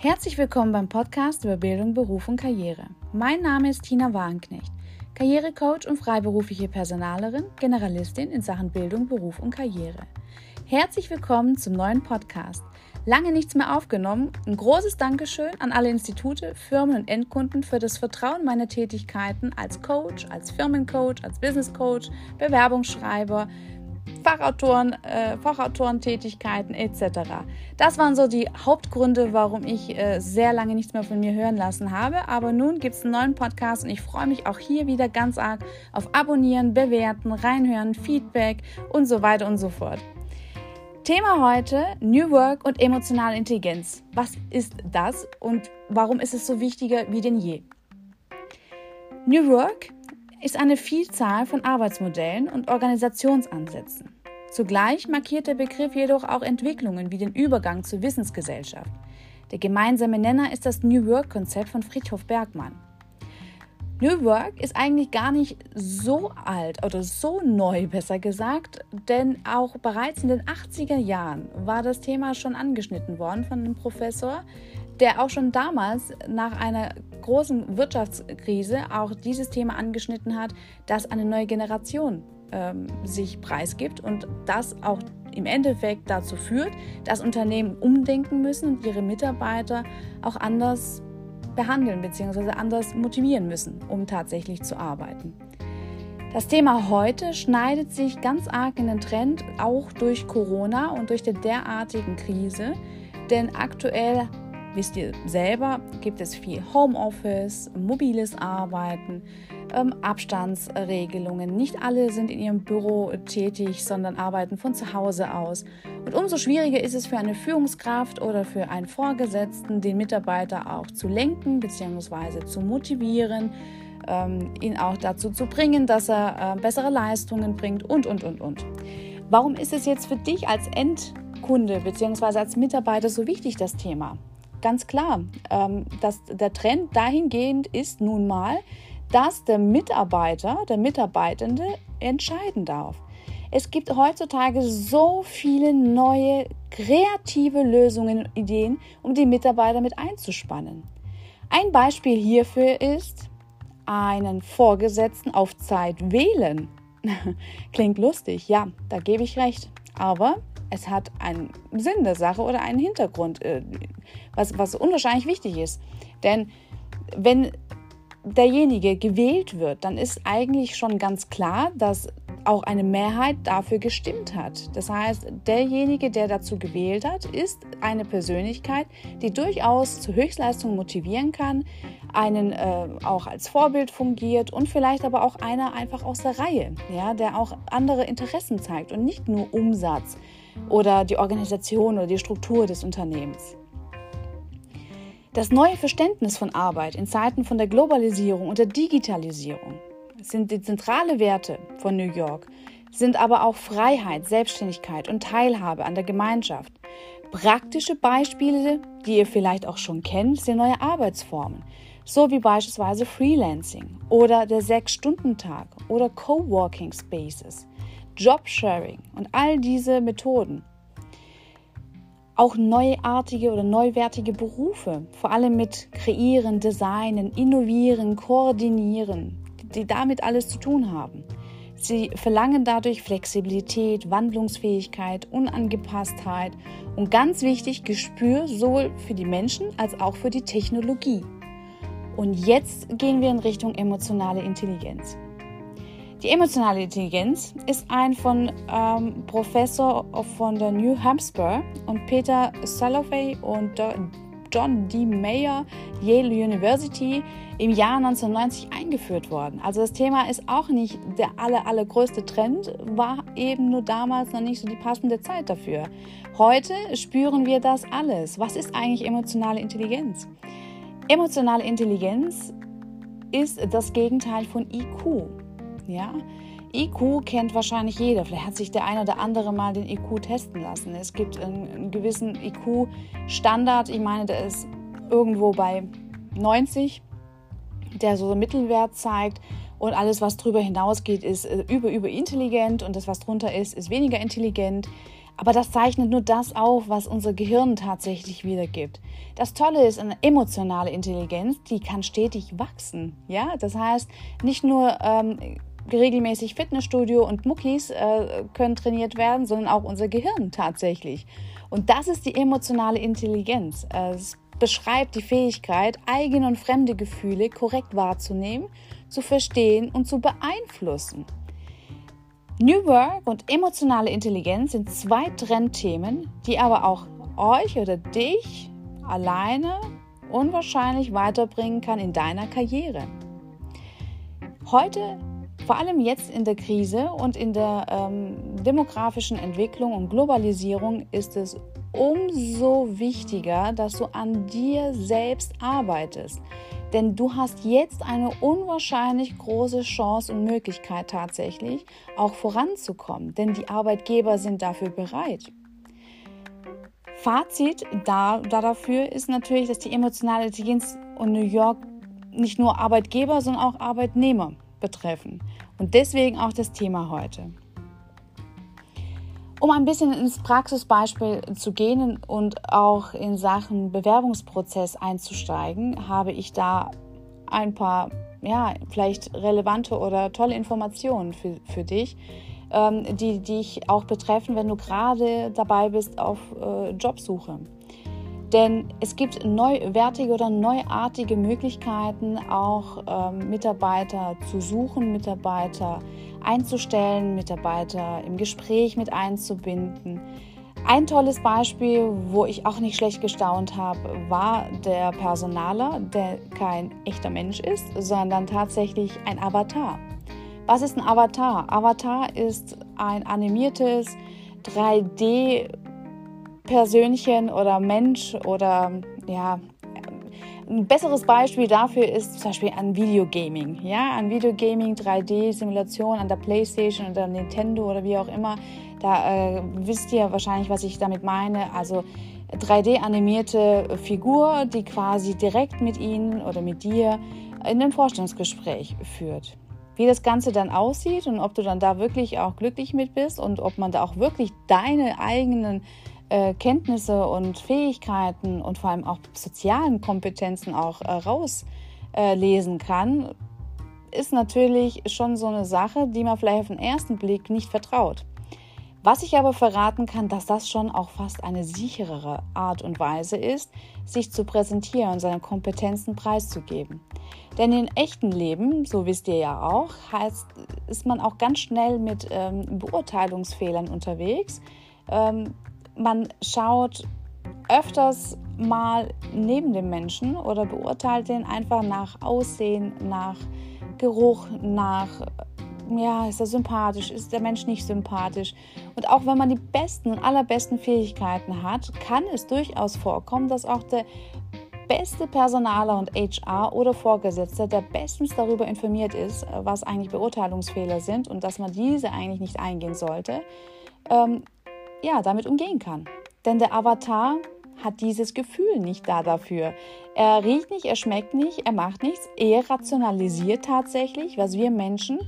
Herzlich willkommen beim Podcast über Bildung, Beruf und Karriere. Mein Name ist Tina Wagenknecht, Karrierecoach und freiberufliche Personalerin, Generalistin in Sachen Bildung, Beruf und Karriere. Herzlich willkommen zum neuen Podcast. Lange nichts mehr aufgenommen. Ein großes Dankeschön an alle Institute, Firmen und Endkunden für das Vertrauen meiner Tätigkeiten als Coach, als Firmencoach, als Business Coach, Bewerbungsschreiber, Fachautoren, äh, Fachautorentätigkeiten etc. Das waren so die Hauptgründe, warum ich äh, sehr lange nichts mehr von mir hören lassen habe. Aber nun gibt es einen neuen Podcast und ich freue mich auch hier wieder ganz arg auf Abonnieren, Bewerten, Reinhören, Feedback und so weiter und so fort. Thema heute New Work und emotionale Intelligenz. Was ist das und warum ist es so wichtiger wie denn je? New Work ist eine Vielzahl von Arbeitsmodellen und Organisationsansätzen. Zugleich markiert der Begriff jedoch auch Entwicklungen wie den Übergang zur Wissensgesellschaft. Der gemeinsame Nenner ist das New Work-Konzept von Friedhof Bergmann. New Work ist eigentlich gar nicht so alt oder so neu, besser gesagt, denn auch bereits in den 80er Jahren war das Thema schon angeschnitten worden von einem Professor, der auch schon damals nach einer großen Wirtschaftskrise auch dieses Thema angeschnitten hat, dass eine neue Generation ähm, sich preisgibt und das auch im Endeffekt dazu führt, dass Unternehmen umdenken müssen und ihre Mitarbeiter auch anders behandeln bzw. anders motivieren müssen, um tatsächlich zu arbeiten. Das Thema heute schneidet sich ganz arg in den Trend, auch durch Corona und durch die derartigen Krise, denn aktuell wisst ihr selber, gibt es viel Homeoffice, mobiles Arbeiten, ähm, Abstandsregelungen. Nicht alle sind in ihrem Büro tätig, sondern arbeiten von zu Hause aus. Und umso schwieriger ist es für eine Führungskraft oder für einen Vorgesetzten, den Mitarbeiter auch zu lenken bzw. zu motivieren, ähm, ihn auch dazu zu bringen, dass er äh, bessere Leistungen bringt und, und, und, und. Warum ist es jetzt für dich als Endkunde bzw. als Mitarbeiter so wichtig, das Thema? Ganz klar, ähm, dass der Trend dahingehend ist nun mal, dass der Mitarbeiter, der Mitarbeitende entscheiden darf. Es gibt heutzutage so viele neue kreative Lösungen und Ideen, um die Mitarbeiter mit einzuspannen. Ein Beispiel hierfür ist einen Vorgesetzten auf Zeit wählen. Klingt lustig, ja, da gebe ich recht. Aber es hat einen Sinn der Sache oder einen Hintergrund, äh, was, was unwahrscheinlich wichtig ist. Denn wenn derjenige gewählt wird, dann ist eigentlich schon ganz klar, dass auch eine Mehrheit dafür gestimmt hat. Das heißt, derjenige, der dazu gewählt hat, ist eine Persönlichkeit, die durchaus zur Höchstleistung motivieren kann, einen äh, auch als Vorbild fungiert und vielleicht aber auch einer einfach aus der Reihe, ja, der auch andere Interessen zeigt und nicht nur Umsatz oder die Organisation oder die Struktur des Unternehmens. Das neue Verständnis von Arbeit in Zeiten von der Globalisierung und der Digitalisierung sind die zentrale Werte von New York, sind aber auch Freiheit, Selbstständigkeit und Teilhabe an der Gemeinschaft. Praktische Beispiele, die ihr vielleicht auch schon kennt, sind neue Arbeitsformen, so wie beispielsweise Freelancing oder der Sechs-Stunden-Tag oder Coworking Spaces, Jobsharing und all diese Methoden auch neuartige oder neuwertige Berufe, vor allem mit Kreieren, Designen, Innovieren, Koordinieren, die damit alles zu tun haben. Sie verlangen dadurch Flexibilität, Wandlungsfähigkeit, Unangepasstheit und ganz wichtig Gespür sowohl für die Menschen als auch für die Technologie. Und jetzt gehen wir in Richtung emotionale Intelligenz. Die emotionale Intelligenz ist ein von ähm, Professor von der New Hampshire und Peter Salovey und John D. Mayer, Yale University, im Jahr 1990 eingeführt worden. Also das Thema ist auch nicht der aller, allergrößte Trend, war eben nur damals noch nicht so die passende Zeit dafür. Heute spüren wir das alles. Was ist eigentlich emotionale Intelligenz? Emotionale Intelligenz ist das Gegenteil von IQ. Ja? IQ kennt wahrscheinlich jeder. Vielleicht hat sich der eine oder andere mal den IQ testen lassen. Es gibt einen, einen gewissen IQ-Standard. Ich meine, der ist irgendwo bei 90, der so Mittelwert zeigt. und alles, was drüber hinausgeht, ist äh, über, über intelligent und das, was drunter ist, ist weniger intelligent. Aber das zeichnet nur das auf, was unser Gehirn tatsächlich wiedergibt. Das Tolle ist eine emotionale Intelligenz, die kann stetig wachsen. Ja, das heißt, nicht nur ähm, regelmäßig Fitnessstudio und Muckis äh, können trainiert werden, sondern auch unser Gehirn tatsächlich. Und das ist die emotionale Intelligenz. Es beschreibt die Fähigkeit, eigene und fremde Gefühle korrekt wahrzunehmen, zu verstehen und zu beeinflussen. New Work und emotionale Intelligenz sind zwei Trendthemen, die aber auch euch oder dich alleine unwahrscheinlich weiterbringen kann in deiner Karriere. Heute, vor allem jetzt in der Krise und in der ähm, demografischen Entwicklung und Globalisierung, ist es umso wichtiger, dass du an dir selbst arbeitest. Denn du hast jetzt eine unwahrscheinlich große Chance und Möglichkeit tatsächlich auch voranzukommen. Denn die Arbeitgeber sind dafür bereit. Fazit da, da dafür ist natürlich, dass die emotionale Intelligenz und New York nicht nur Arbeitgeber, sondern auch Arbeitnehmer betreffen. Und deswegen auch das Thema heute. Um ein bisschen ins Praxisbeispiel zu gehen und auch in Sachen Bewerbungsprozess einzusteigen, habe ich da ein paar, ja, vielleicht relevante oder tolle Informationen für, für dich, ähm, die dich auch betreffen, wenn du gerade dabei bist auf äh, Jobsuche. Denn es gibt neuwertige oder neuartige Möglichkeiten, auch ähm, Mitarbeiter zu suchen, Mitarbeiter einzustellen, Mitarbeiter im Gespräch mit einzubinden. Ein tolles Beispiel, wo ich auch nicht schlecht gestaunt habe, war der Personaler, der kein echter Mensch ist, sondern tatsächlich ein Avatar. Was ist ein Avatar? Avatar ist ein animiertes 3D Persönchen oder Mensch oder ja, ein besseres Beispiel dafür ist zum Beispiel an Videogaming. Ja, an Videogaming, 3D-Simulation an der Playstation oder Nintendo oder wie auch immer. Da äh, wisst ihr wahrscheinlich, was ich damit meine. Also 3D-animierte Figur, die quasi direkt mit Ihnen oder mit dir in ein Vorstellungsgespräch führt. Wie das Ganze dann aussieht und ob du dann da wirklich auch glücklich mit bist und ob man da auch wirklich deine eigenen äh, Kenntnisse und Fähigkeiten und vor allem auch sozialen Kompetenzen auch äh, rauslesen äh, kann, ist natürlich schon so eine Sache, die man vielleicht auf den ersten Blick nicht vertraut. Was ich aber verraten kann, dass das schon auch fast eine sicherere Art und Weise ist, sich zu präsentieren und seine Kompetenzen preiszugeben. Denn im echten Leben, so wisst ihr ja auch, heißt, ist man auch ganz schnell mit ähm, Beurteilungsfehlern unterwegs. Ähm, man schaut öfters mal neben dem Menschen oder beurteilt den einfach nach Aussehen, nach Geruch, nach, ja, ist er sympathisch, ist der Mensch nicht sympathisch. Und auch wenn man die besten und allerbesten Fähigkeiten hat, kann es durchaus vorkommen, dass auch der beste Personaler und HR oder Vorgesetzter, der bestens darüber informiert ist, was eigentlich Beurteilungsfehler sind und dass man diese eigentlich nicht eingehen sollte, ähm, ja, damit umgehen kann. Denn der Avatar hat dieses Gefühl nicht da dafür. Er riecht nicht, er schmeckt nicht, er macht nichts. Er rationalisiert tatsächlich, was wir Menschen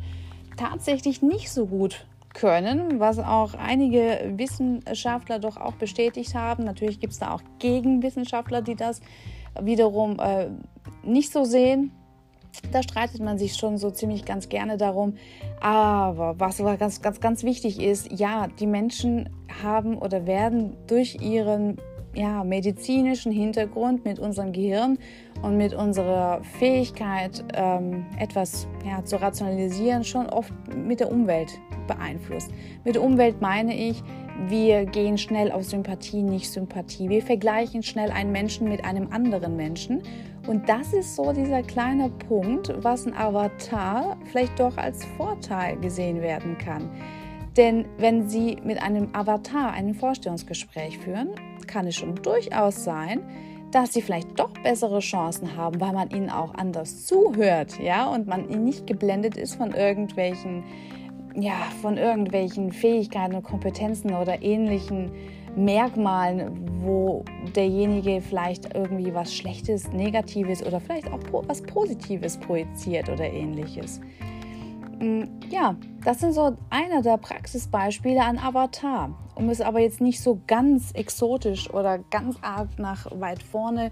tatsächlich nicht so gut können, was auch einige Wissenschaftler doch auch bestätigt haben. Natürlich gibt es da auch Gegenwissenschaftler, die das wiederum äh, nicht so sehen. Da streitet man sich schon so ziemlich ganz gerne darum. Aber was ganz, ganz, ganz wichtig ist, ja, die Menschen haben oder werden durch ihren ja, medizinischen Hintergrund mit unserem Gehirn und mit unserer Fähigkeit, ähm, etwas ja, zu rationalisieren, schon oft mit der Umwelt beeinflusst. Mit der Umwelt meine ich, wir gehen schnell auf Sympathie, nicht Sympathie. Wir vergleichen schnell einen Menschen mit einem anderen Menschen. Und das ist so dieser kleine Punkt, was ein Avatar vielleicht doch als Vorteil gesehen werden kann. Denn wenn Sie mit einem Avatar ein Vorstellungsgespräch führen, kann es schon durchaus sein, dass sie vielleicht doch bessere Chancen haben, weil man ihnen auch anders zuhört, ja, und man ihnen nicht geblendet ist von irgendwelchen ja, von irgendwelchen Fähigkeiten und Kompetenzen oder ähnlichen Merkmalen, wo derjenige vielleicht irgendwie was Schlechtes, Negatives oder vielleicht auch was Positives projiziert oder ähnliches. Mm, ja, das sind so einer der Praxisbeispiele an Avatar. Um es aber jetzt nicht so ganz exotisch oder ganz arg nach weit vorne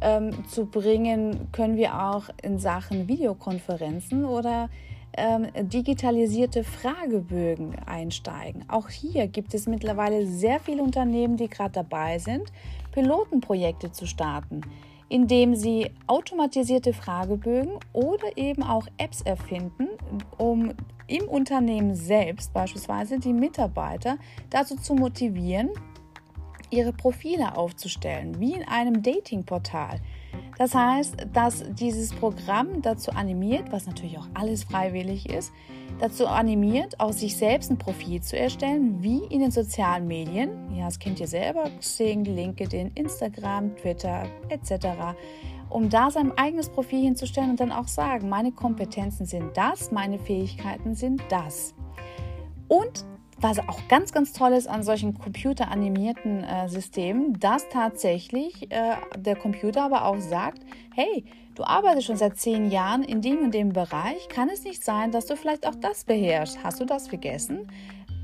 ähm, zu bringen, können wir auch in Sachen Videokonferenzen oder ähm, digitalisierte Fragebögen einsteigen. Auch hier gibt es mittlerweile sehr viele Unternehmen, die gerade dabei sind, Pilotenprojekte zu starten, indem sie automatisierte Fragebögen oder eben auch Apps erfinden, um im Unternehmen selbst beispielsweise die Mitarbeiter dazu zu motivieren, ihre Profile aufzustellen, wie in einem Datingportal. Das heißt, dass dieses Programm dazu animiert, was natürlich auch alles freiwillig ist, dazu animiert, aus sich selbst ein Profil zu erstellen, wie in den sozialen Medien. Ja, das kennt ihr selber, Xing, LinkedIn, Instagram, Twitter etc. Um da sein eigenes Profil hinzustellen und dann auch sagen, meine Kompetenzen sind das, meine Fähigkeiten sind das. Und was auch ganz, ganz toll ist an solchen computeranimierten äh, Systemen, dass tatsächlich äh, der Computer aber auch sagt, hey, du arbeitest schon seit zehn Jahren in dem und dem Bereich, kann es nicht sein, dass du vielleicht auch das beherrschst? Hast du das vergessen?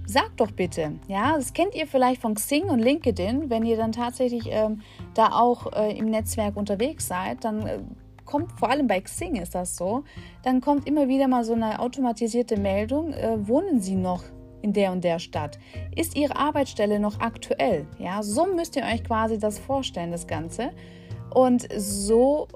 Sag doch bitte, ja, das kennt ihr vielleicht von Xing und LinkedIn, wenn ihr dann tatsächlich ähm, da auch äh, im Netzwerk unterwegs seid, dann äh, kommt, vor allem bei Xing ist das so, dann kommt immer wieder mal so eine automatisierte Meldung, äh, wohnen Sie noch in der und der Stadt? Ist Ihre Arbeitsstelle noch aktuell? Ja, so müsst ihr euch quasi das vorstellen, das Ganze. Und so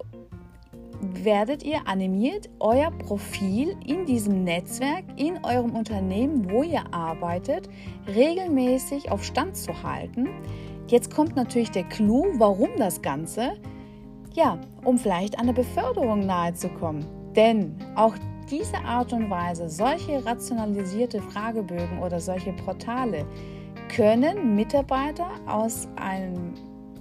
werdet ihr animiert, euer Profil in diesem Netzwerk, in eurem Unternehmen, wo ihr arbeitet, regelmäßig auf Stand zu halten. Jetzt kommt natürlich der Clou, warum das Ganze? Ja, um vielleicht an der Beförderung nahezukommen. Denn auch diese Art und Weise, solche rationalisierte Fragebögen oder solche Portale können Mitarbeiter aus einem,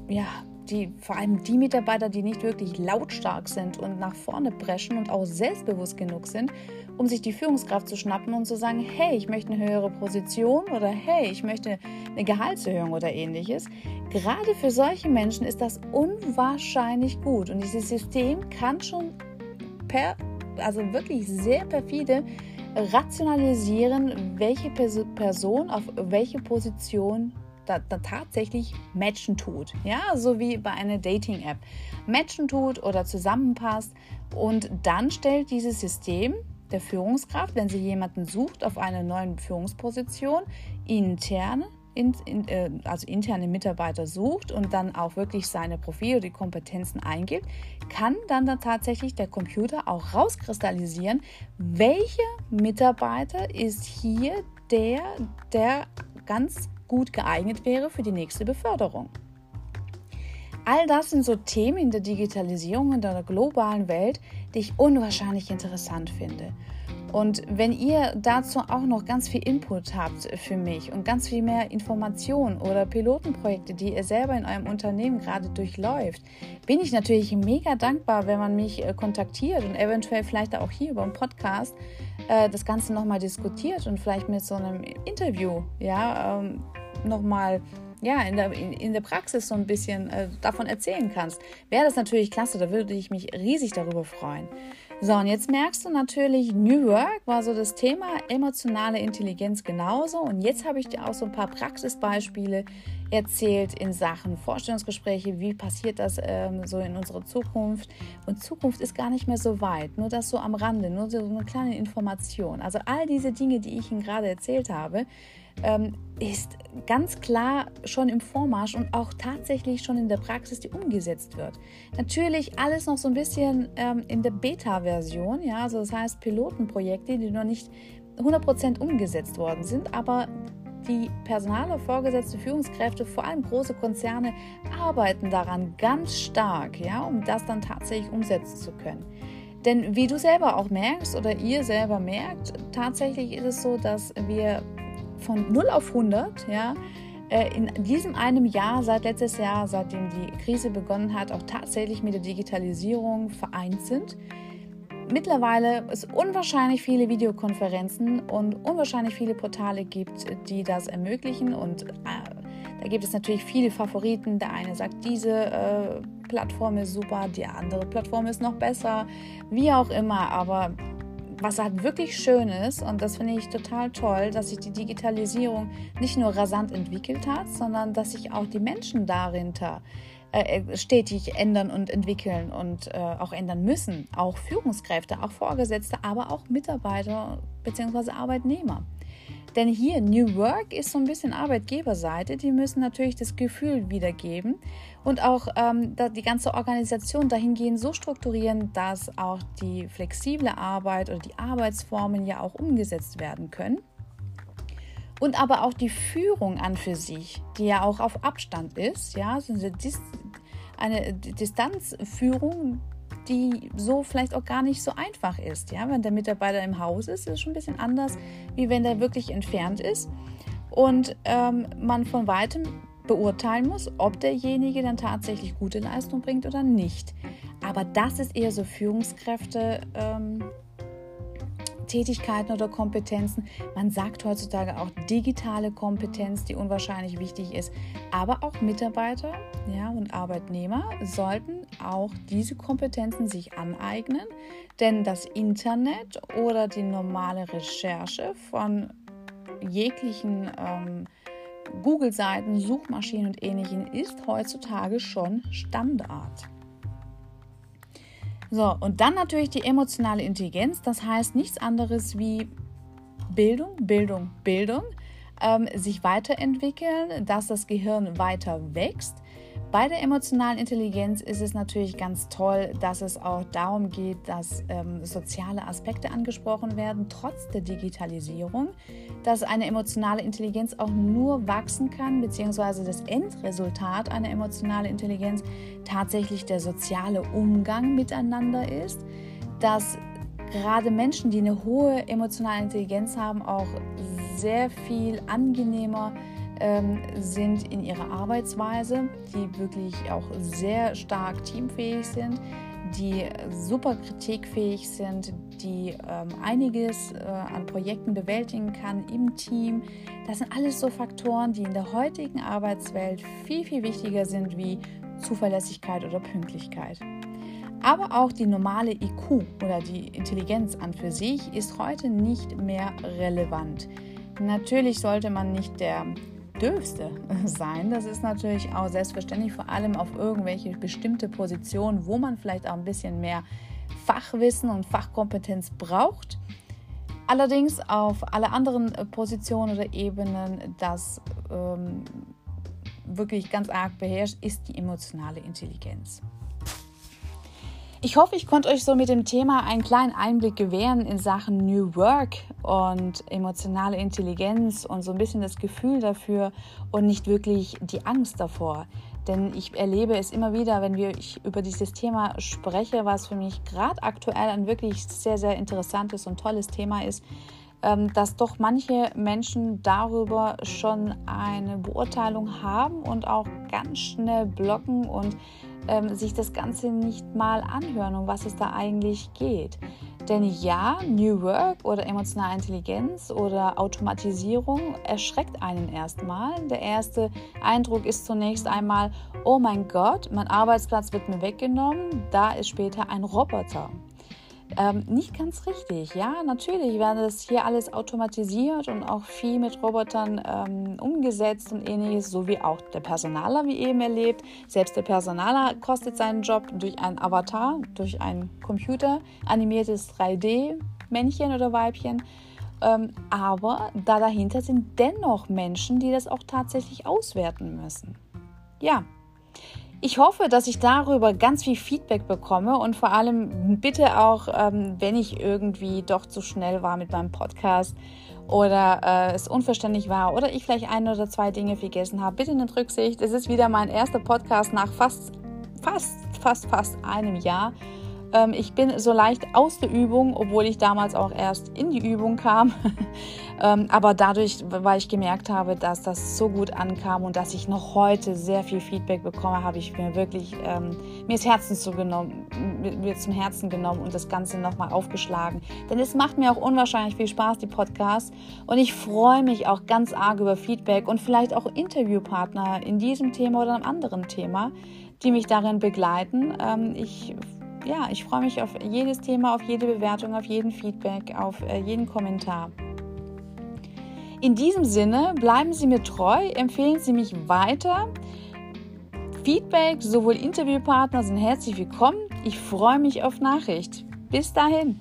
ja, die, vor allem die Mitarbeiter, die nicht wirklich lautstark sind und nach vorne preschen und auch selbstbewusst genug sind, um sich die Führungskraft zu schnappen und zu sagen, hey, ich möchte eine höhere Position oder hey, ich möchte eine Gehaltserhöhung oder ähnliches. Gerade für solche Menschen ist das unwahrscheinlich gut und dieses System kann schon per also wirklich sehr perfide rationalisieren, welche Person auf welche Position da, da, tatsächlich matchen tut. Ja, so wie bei einer Dating-App. Matchen tut oder zusammenpasst. Und dann stellt dieses System der Führungskraft, wenn sie jemanden sucht auf einer neuen Führungsposition, interne in, in, äh, also interne Mitarbeiter sucht und dann auch wirklich seine Profile, die Kompetenzen eingibt, kann dann, dann tatsächlich der Computer auch rauskristallisieren, welcher Mitarbeiter ist hier der, der ganz gut geeignet wäre für die nächste Beförderung. All das sind so Themen in der Digitalisierung in der globalen Welt, die ich unwahrscheinlich interessant finde. Und wenn ihr dazu auch noch ganz viel Input habt für mich und ganz viel mehr Informationen oder Pilotenprojekte, die ihr selber in eurem Unternehmen gerade durchläuft, bin ich natürlich mega dankbar, wenn man mich äh, kontaktiert und eventuell vielleicht auch hier über einen Podcast äh, das Ganze nochmal diskutiert und vielleicht mit so einem Interview, ja, ähm, nochmal ja, in der, in, in, der Praxis so ein bisschen äh, davon erzählen kannst, wäre das natürlich klasse. Da würde ich mich riesig darüber freuen. So, und jetzt merkst du natürlich, New Work war so das Thema, emotionale Intelligenz genauso. Und jetzt habe ich dir auch so ein paar Praxisbeispiele erzählt in Sachen Vorstellungsgespräche, wie passiert das ähm, so in unserer Zukunft. Und Zukunft ist gar nicht mehr so weit, nur das so am Rande, nur so eine kleine Information. Also all diese Dinge, die ich Ihnen gerade erzählt habe, ähm, ist ganz klar schon im Vormarsch und auch tatsächlich schon in der Praxis, die umgesetzt wird. Natürlich alles noch so ein bisschen ähm, in der Beta-Version, ja, also das heißt Pilotenprojekte, die noch nicht 100% umgesetzt worden sind, aber die Personale, Vorgesetzte, Führungskräfte, vor allem große Konzerne, arbeiten daran ganz stark, ja, um das dann tatsächlich umsetzen zu können. Denn wie du selber auch merkst oder ihr selber merkt, tatsächlich ist es so, dass wir von 0 auf 100, ja, äh, in diesem einem Jahr, seit letztes Jahr, seitdem die Krise begonnen hat, auch tatsächlich mit der Digitalisierung vereint sind. Mittlerweile es unwahrscheinlich viele Videokonferenzen und unwahrscheinlich viele Portale gibt, die das ermöglichen. Und äh, da gibt es natürlich viele Favoriten. Der eine sagt, diese äh, Plattform ist super, die andere Plattform ist noch besser, wie auch immer. Aber was halt wirklich schön ist, und das finde ich total toll, dass sich die Digitalisierung nicht nur rasant entwickelt hat, sondern dass sich auch die Menschen darinter äh, äh, stetig ändern und entwickeln und äh, auch ändern müssen. Auch Führungskräfte, auch Vorgesetzte, aber auch Mitarbeiter bzw. Arbeitnehmer. Denn hier New Work ist so ein bisschen Arbeitgeberseite. Die müssen natürlich das Gefühl wiedergeben und auch ähm, die ganze Organisation dahingehend so strukturieren, dass auch die flexible Arbeit oder die Arbeitsformen ja auch umgesetzt werden können. Und aber auch die Führung an für sich, die ja auch auf Abstand ist, ja, also eine Distanzführung, die so vielleicht auch gar nicht so einfach ist. Ja? Wenn der Mitarbeiter im Haus ist, ist es schon ein bisschen anders, wie wenn der wirklich entfernt ist. Und ähm, man von weitem beurteilen muss, ob derjenige dann tatsächlich gute Leistung bringt oder nicht. Aber das ist eher so Führungskräfte. Ähm, Tätigkeiten oder Kompetenzen. Man sagt heutzutage auch digitale Kompetenz, die unwahrscheinlich wichtig ist. Aber auch Mitarbeiter ja, und Arbeitnehmer sollten auch diese Kompetenzen sich aneignen, denn das Internet oder die normale Recherche von jeglichen ähm, Google-Seiten, Suchmaschinen und ähnlichem ist heutzutage schon Standard. So, und dann natürlich die emotionale Intelligenz. Das heißt nichts anderes wie Bildung, Bildung, Bildung, ähm, sich weiterentwickeln, dass das Gehirn weiter wächst bei der emotionalen Intelligenz ist es natürlich ganz toll, dass es auch darum geht, dass ähm, soziale Aspekte angesprochen werden, trotz der Digitalisierung, dass eine emotionale Intelligenz auch nur wachsen kann, beziehungsweise das Endresultat einer emotionalen Intelligenz tatsächlich der soziale Umgang miteinander ist, dass gerade Menschen, die eine hohe emotionale Intelligenz haben, auch sehr viel angenehmer ähm, sind in ihrer Arbeitsweise, die wirklich auch sehr stark teamfähig sind, die super kritikfähig sind, die ähm, einiges äh, an Projekten bewältigen kann im Team. Das sind alles so Faktoren, die in der heutigen Arbeitswelt viel, viel wichtiger sind wie Zuverlässigkeit oder Pünktlichkeit. Aber auch die normale IQ oder die Intelligenz an für sich ist heute nicht mehr relevant. Natürlich sollte man nicht der Dürfste sein. Das ist natürlich auch selbstverständlich, vor allem auf irgendwelche bestimmte Positionen, wo man vielleicht auch ein bisschen mehr Fachwissen und Fachkompetenz braucht. Allerdings auf alle anderen Positionen oder Ebenen, das ähm, wirklich ganz arg beherrscht, ist die emotionale Intelligenz. Ich hoffe, ich konnte euch so mit dem Thema einen kleinen Einblick gewähren in Sachen New Work und emotionale Intelligenz und so ein bisschen das Gefühl dafür und nicht wirklich die Angst davor. Denn ich erlebe es immer wieder, wenn ich über dieses Thema spreche, was für mich gerade aktuell ein wirklich sehr, sehr interessantes und tolles Thema ist, ähm, dass doch manche Menschen darüber schon eine Beurteilung haben und auch ganz schnell blocken und ähm, sich das Ganze nicht mal anhören, um was es da eigentlich geht. Denn ja, New Work oder emotionale Intelligenz oder Automatisierung erschreckt einen erstmal. Der erste Eindruck ist zunächst einmal, oh mein Gott, mein Arbeitsplatz wird mir weggenommen, da ist später ein Roboter. Ähm, nicht ganz richtig. Ja, natürlich werden das hier alles automatisiert und auch viel mit Robotern ähm, umgesetzt und ähnliches, so wie auch der Personaler, wie eben erlebt. Selbst der Personaler kostet seinen Job durch einen Avatar, durch ein Computer animiertes 3D-Männchen oder Weibchen. Ähm, aber da dahinter sind dennoch Menschen, die das auch tatsächlich auswerten müssen. Ja, ich hoffe, dass ich darüber ganz viel Feedback bekomme und vor allem bitte auch, ähm, wenn ich irgendwie doch zu schnell war mit meinem Podcast oder äh, es unverständlich war oder ich vielleicht ein oder zwei Dinge vergessen habe, bitte eine Rücksicht. Es ist wieder mein erster Podcast nach fast, fast, fast, fast einem Jahr. Ähm, ich bin so leicht aus der Übung, obwohl ich damals auch erst in die Übung kam. ähm, aber dadurch, weil ich gemerkt habe, dass das so gut ankam und dass ich noch heute sehr viel Feedback bekomme, habe ich mir wirklich ähm, mir das Herzen zugenommen, mir zum Herzen genommen und das Ganze nochmal aufgeschlagen. Denn es macht mir auch unwahrscheinlich viel Spaß, die Podcasts. Und ich freue mich auch ganz arg über Feedback und vielleicht auch Interviewpartner in diesem Thema oder einem anderen Thema, die mich darin begleiten. Ähm, ich ja, ich freue mich auf jedes Thema, auf jede Bewertung, auf jeden Feedback, auf äh, jeden Kommentar. In diesem Sinne, bleiben Sie mir treu, empfehlen Sie mich weiter. Feedback, sowohl Interviewpartner sind herzlich willkommen. Ich freue mich auf Nachricht. Bis dahin.